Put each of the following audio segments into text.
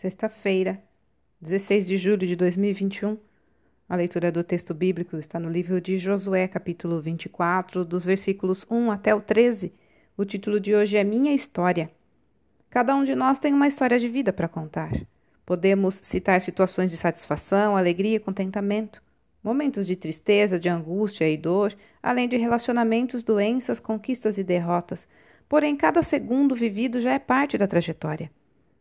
Sexta-feira, 16 de julho de 2021. A leitura do texto bíblico está no livro de Josué, capítulo 24, dos versículos 1 até o 13. O título de hoje é Minha História. Cada um de nós tem uma história de vida para contar. Podemos citar situações de satisfação, alegria e contentamento, momentos de tristeza, de angústia e dor, além de relacionamentos, doenças, conquistas e derrotas. Porém, cada segundo vivido já é parte da trajetória.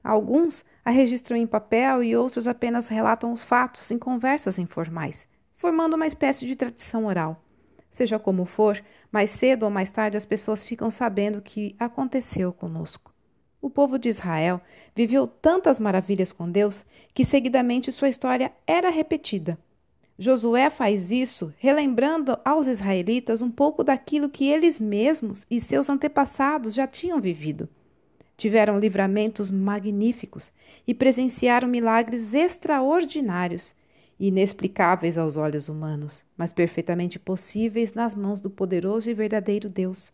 Alguns a registram em papel e outros apenas relatam os fatos em conversas informais, formando uma espécie de tradição oral. Seja como for, mais cedo ou mais tarde as pessoas ficam sabendo o que aconteceu conosco. O povo de Israel viveu tantas maravilhas com Deus que seguidamente sua história era repetida. Josué faz isso relembrando aos israelitas um pouco daquilo que eles mesmos e seus antepassados já tinham vivido. Tiveram livramentos magníficos e presenciaram milagres extraordinários, inexplicáveis aos olhos humanos, mas perfeitamente possíveis nas mãos do poderoso e verdadeiro Deus.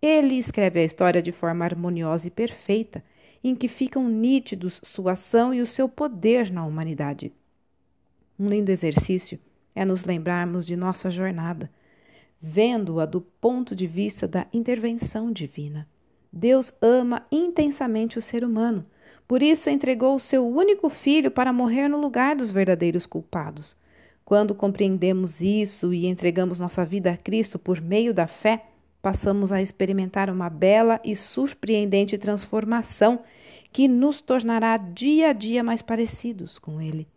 Ele escreve a história de forma harmoniosa e perfeita, em que ficam nítidos sua ação e o seu poder na humanidade. Um lindo exercício é nos lembrarmos de nossa jornada, vendo-a do ponto de vista da intervenção divina. Deus ama intensamente o ser humano. Por isso entregou o seu único filho para morrer no lugar dos verdadeiros culpados. Quando compreendemos isso e entregamos nossa vida a Cristo por meio da fé, passamos a experimentar uma bela e surpreendente transformação que nos tornará dia a dia mais parecidos com Ele.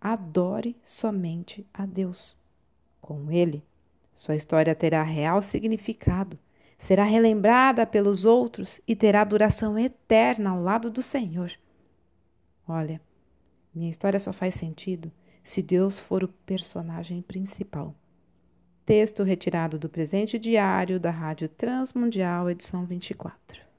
Adore somente a Deus. Com Ele, sua história terá real significado será relembrada pelos outros e terá duração eterna ao lado do Senhor. Olha, minha história só faz sentido se Deus for o personagem principal. Texto retirado do presente diário da Rádio Transmundial, edição 24.